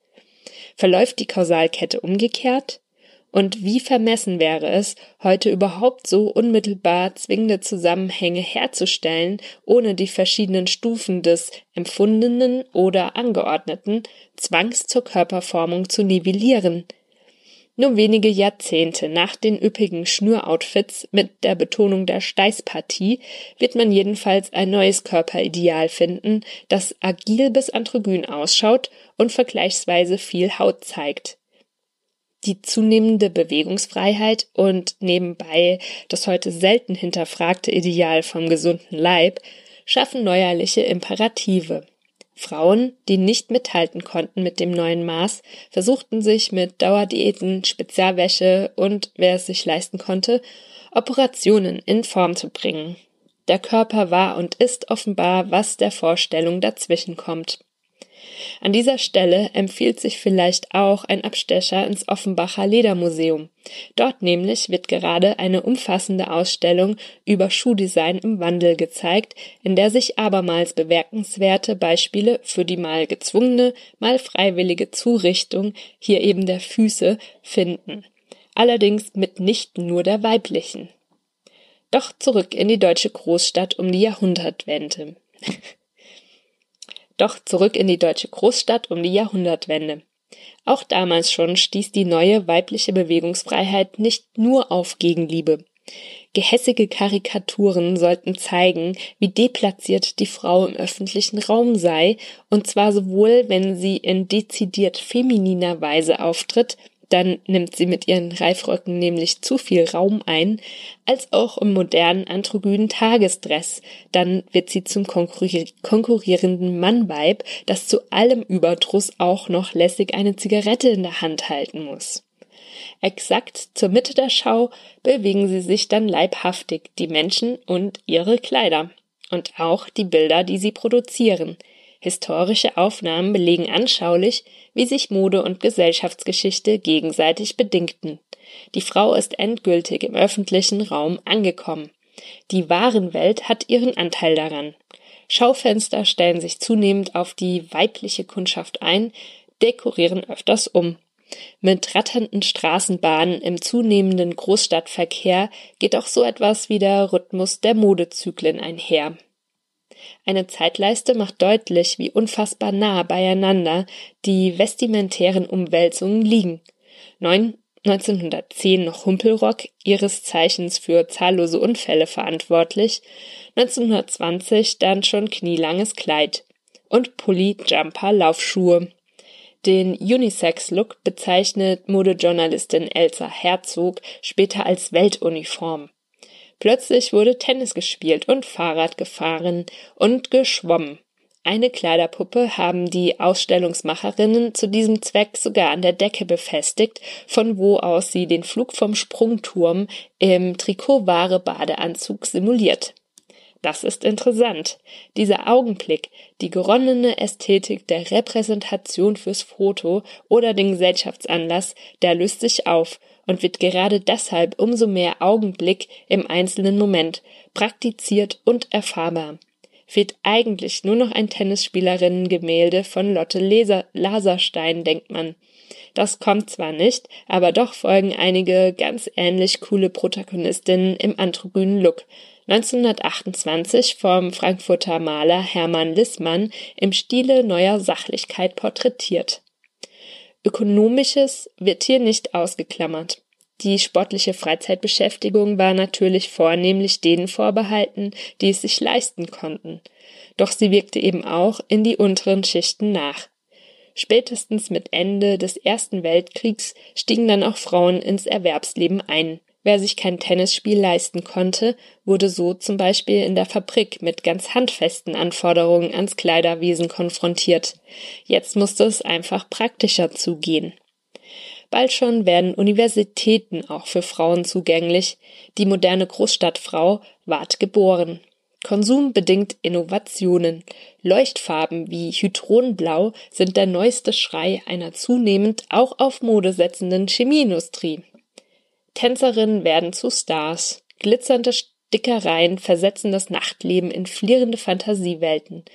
Verläuft die Kausalkette umgekehrt? Und wie vermessen wäre es, heute überhaupt so unmittelbar zwingende Zusammenhänge herzustellen, ohne die verschiedenen Stufen des empfundenen oder angeordneten Zwangs zur Körperformung zu nivellieren? Nur wenige Jahrzehnte nach den üppigen Schnüroutfits mit der Betonung der Steißpartie wird man jedenfalls ein neues Körperideal finden, das agil bis androgyn ausschaut und vergleichsweise viel Haut zeigt. Die zunehmende Bewegungsfreiheit und nebenbei das heute selten hinterfragte Ideal vom gesunden Leib schaffen neuerliche Imperative. Frauen, die nicht mithalten konnten mit dem neuen Maß, versuchten sich mit Dauerdiäten, Spezialwäsche und, wer es sich leisten konnte, Operationen in Form zu bringen. Der Körper war und ist offenbar, was der Vorstellung dazwischenkommt. An dieser Stelle empfiehlt sich vielleicht auch ein Abstecher ins Offenbacher Ledermuseum. Dort nämlich wird gerade eine umfassende Ausstellung über Schuhdesign im Wandel gezeigt, in der sich abermals bemerkenswerte Beispiele für die mal gezwungene, mal freiwillige Zurichtung, hier eben der Füße, finden. Allerdings mitnichten nur der weiblichen. Doch zurück in die deutsche Großstadt um die Jahrhundertwende. Doch zurück in die deutsche Großstadt um die Jahrhundertwende. Auch damals schon stieß die neue weibliche Bewegungsfreiheit nicht nur auf Gegenliebe. Gehässige Karikaturen sollten zeigen, wie deplatziert die Frau im öffentlichen Raum sei, und zwar sowohl, wenn sie in dezidiert femininer Weise auftritt, dann nimmt sie mit ihren Reifröcken nämlich zu viel Raum ein, als auch im modernen androgynen Tagesdress, dann wird sie zum konkurrierenden Mannweib, das zu allem Überdruss auch noch lässig eine Zigarette in der Hand halten muss. Exakt zur Mitte der Schau bewegen sie sich dann leibhaftig, die Menschen und ihre Kleider. Und auch die Bilder, die sie produzieren. Historische Aufnahmen belegen anschaulich, wie sich Mode und Gesellschaftsgeschichte gegenseitig bedingten. Die Frau ist endgültig im öffentlichen Raum angekommen. Die Warenwelt hat ihren Anteil daran. Schaufenster stellen sich zunehmend auf die weibliche Kundschaft ein, dekorieren öfters um. Mit ratternden Straßenbahnen im zunehmenden Großstadtverkehr geht auch so etwas wie der Rhythmus der Modezyklen einher. Eine Zeitleiste macht deutlich, wie unfassbar nah beieinander die vestimentären Umwälzungen liegen. 1910 noch Humpelrock, ihres Zeichens für zahllose Unfälle verantwortlich, 1920 dann schon knielanges Kleid und Pulli, Jumper, Laufschuhe. Den Unisex-Look bezeichnet Modejournalistin Elsa Herzog später als Weltuniform. Plötzlich wurde Tennis gespielt und Fahrrad gefahren und geschwommen. Eine Kleiderpuppe haben die Ausstellungsmacherinnen zu diesem Zweck sogar an der Decke befestigt, von wo aus sie den Flug vom Sprungturm im Trikotware Badeanzug simuliert. Das ist interessant. Dieser Augenblick, die geronnene Ästhetik der Repräsentation fürs Foto oder den Gesellschaftsanlass, der löst sich auf und wird gerade deshalb umso mehr Augenblick im einzelnen Moment, praktiziert und erfahrbar. Fehlt eigentlich nur noch ein Tennisspielerinnen-Gemälde von Lotte Laser Laserstein, denkt man. Das kommt zwar nicht, aber doch folgen einige ganz ähnlich coole Protagonistinnen im androgynen Look, 1928 vom Frankfurter Maler Hermann Lissmann im Stile neuer Sachlichkeit porträtiert. Ökonomisches wird hier nicht ausgeklammert. Die sportliche Freizeitbeschäftigung war natürlich vornehmlich denen vorbehalten, die es sich leisten konnten. Doch sie wirkte eben auch in die unteren Schichten nach. Spätestens mit Ende des Ersten Weltkriegs stiegen dann auch Frauen ins Erwerbsleben ein. Wer sich kein Tennisspiel leisten konnte, wurde so zum Beispiel in der Fabrik mit ganz handfesten Anforderungen ans Kleiderwesen konfrontiert. Jetzt musste es einfach praktischer zugehen. Bald schon werden Universitäten auch für Frauen zugänglich. Die moderne Großstadtfrau ward geboren. Konsum bedingt Innovationen. Leuchtfarben wie Hydronblau sind der neueste Schrei einer zunehmend auch auf Mode setzenden Chemieindustrie. Tänzerinnen werden zu Stars. Glitzernde Stickereien versetzen das Nachtleben in flirrende Fantasiewelten.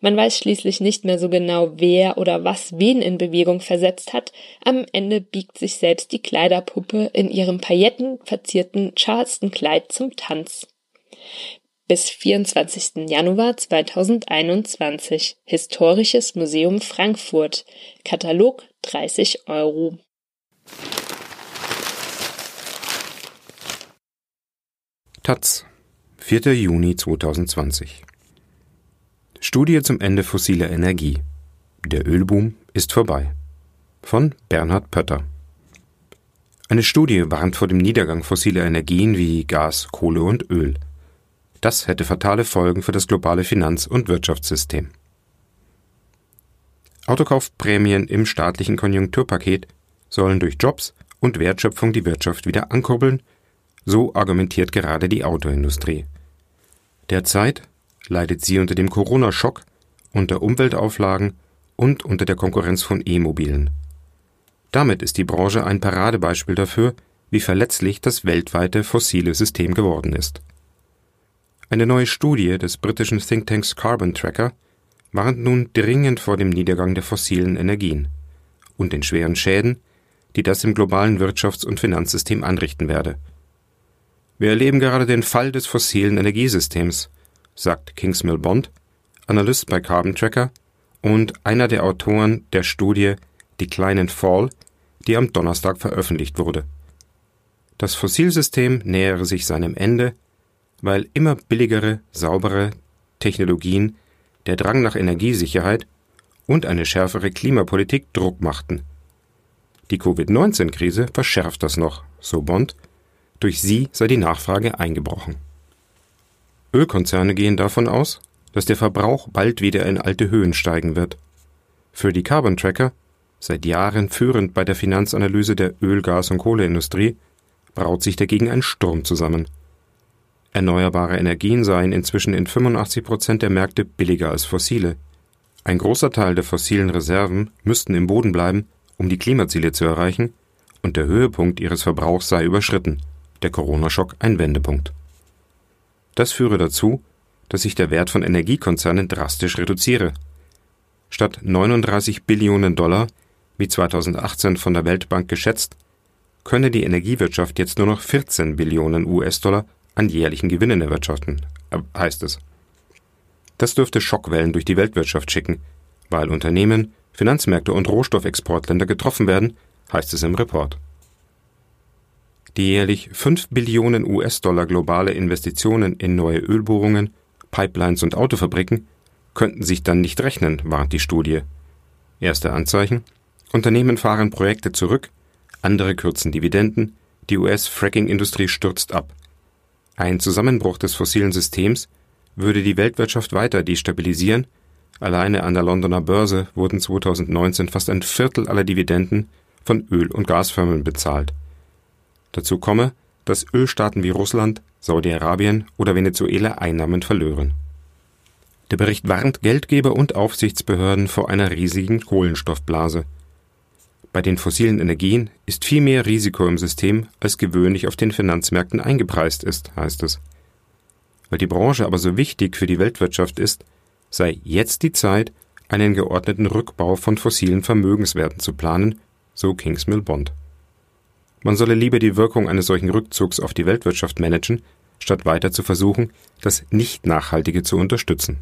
Man weiß schließlich nicht mehr so genau, wer oder was wen in Bewegung versetzt hat. Am Ende biegt sich selbst die Kleiderpuppe in ihrem paillettenverzierten Charleston-Kleid zum Tanz. Bis 24. Januar 2021. Historisches Museum Frankfurt. Katalog 30 Euro. Taz, 4. Juni 2020. Studie zum Ende fossiler Energie. Der Ölboom ist vorbei. Von Bernhard Pötter. Eine Studie warnt vor dem Niedergang fossiler Energien wie Gas, Kohle und Öl. Das hätte fatale Folgen für das globale Finanz- und Wirtschaftssystem. Autokaufprämien im staatlichen Konjunkturpaket sollen durch Jobs und Wertschöpfung die Wirtschaft wieder ankurbeln so argumentiert gerade die Autoindustrie. Derzeit leidet sie unter dem Corona-Schock, unter Umweltauflagen und unter der Konkurrenz von E-Mobilen. Damit ist die Branche ein Paradebeispiel dafür, wie verletzlich das weltweite fossile System geworden ist. Eine neue Studie des britischen Thinktanks Carbon Tracker warnt nun dringend vor dem Niedergang der fossilen Energien und den schweren Schäden, die das im globalen Wirtschafts- und Finanzsystem anrichten werde – wir erleben gerade den Fall des fossilen Energiesystems, sagt Kingsmill Bond, Analyst bei Carbon Tracker und einer der Autoren der Studie Decline and Fall, die am Donnerstag veröffentlicht wurde. Das Fossilsystem nähere sich seinem Ende, weil immer billigere, saubere Technologien, der Drang nach Energiesicherheit und eine schärfere Klimapolitik Druck machten. Die Covid-19-Krise verschärft das noch, so Bond. Durch sie sei die Nachfrage eingebrochen. Ölkonzerne gehen davon aus, dass der Verbrauch bald wieder in alte Höhen steigen wird. Für die Carbon Tracker, seit Jahren führend bei der Finanzanalyse der Öl-, Gas- und Kohleindustrie, braut sich dagegen ein Sturm zusammen. Erneuerbare Energien seien inzwischen in 85 Prozent der Märkte billiger als fossile. Ein großer Teil der fossilen Reserven müssten im Boden bleiben, um die Klimaziele zu erreichen, und der Höhepunkt ihres Verbrauchs sei überschritten, der Corona-Schock ein Wendepunkt. Das führe dazu, dass sich der Wert von Energiekonzernen drastisch reduziere. Statt 39 Billionen Dollar, wie 2018 von der Weltbank geschätzt, könne die Energiewirtschaft jetzt nur noch 14 Billionen US-Dollar an jährlichen Gewinnen erwirtschaften, äh, heißt es. Das dürfte Schockwellen durch die Weltwirtschaft schicken, weil Unternehmen, Finanzmärkte und Rohstoffexportländer getroffen werden, heißt es im Report. Die jährlich 5 Billionen US-Dollar globale Investitionen in neue Ölbohrungen, Pipelines und Autofabriken könnten sich dann nicht rechnen, warnt die Studie. Erste Anzeichen Unternehmen fahren Projekte zurück, andere kürzen Dividenden, die US-Fracking-Industrie stürzt ab. Ein Zusammenbruch des fossilen Systems würde die Weltwirtschaft weiter destabilisieren, alleine an der Londoner Börse wurden 2019 fast ein Viertel aller Dividenden von Öl- und Gasfirmen bezahlt. Dazu komme, dass Ölstaaten wie Russland, Saudi-Arabien oder Venezuela Einnahmen verlören. Der Bericht warnt Geldgeber und Aufsichtsbehörden vor einer riesigen Kohlenstoffblase. Bei den fossilen Energien ist viel mehr Risiko im System, als gewöhnlich auf den Finanzmärkten eingepreist ist, heißt es. Weil die Branche aber so wichtig für die Weltwirtschaft ist, sei jetzt die Zeit, einen geordneten Rückbau von fossilen Vermögenswerten zu planen, so Kingsmill Bond. Man solle lieber die Wirkung eines solchen Rückzugs auf die Weltwirtschaft managen, statt weiter zu versuchen, das Nicht-Nachhaltige zu unterstützen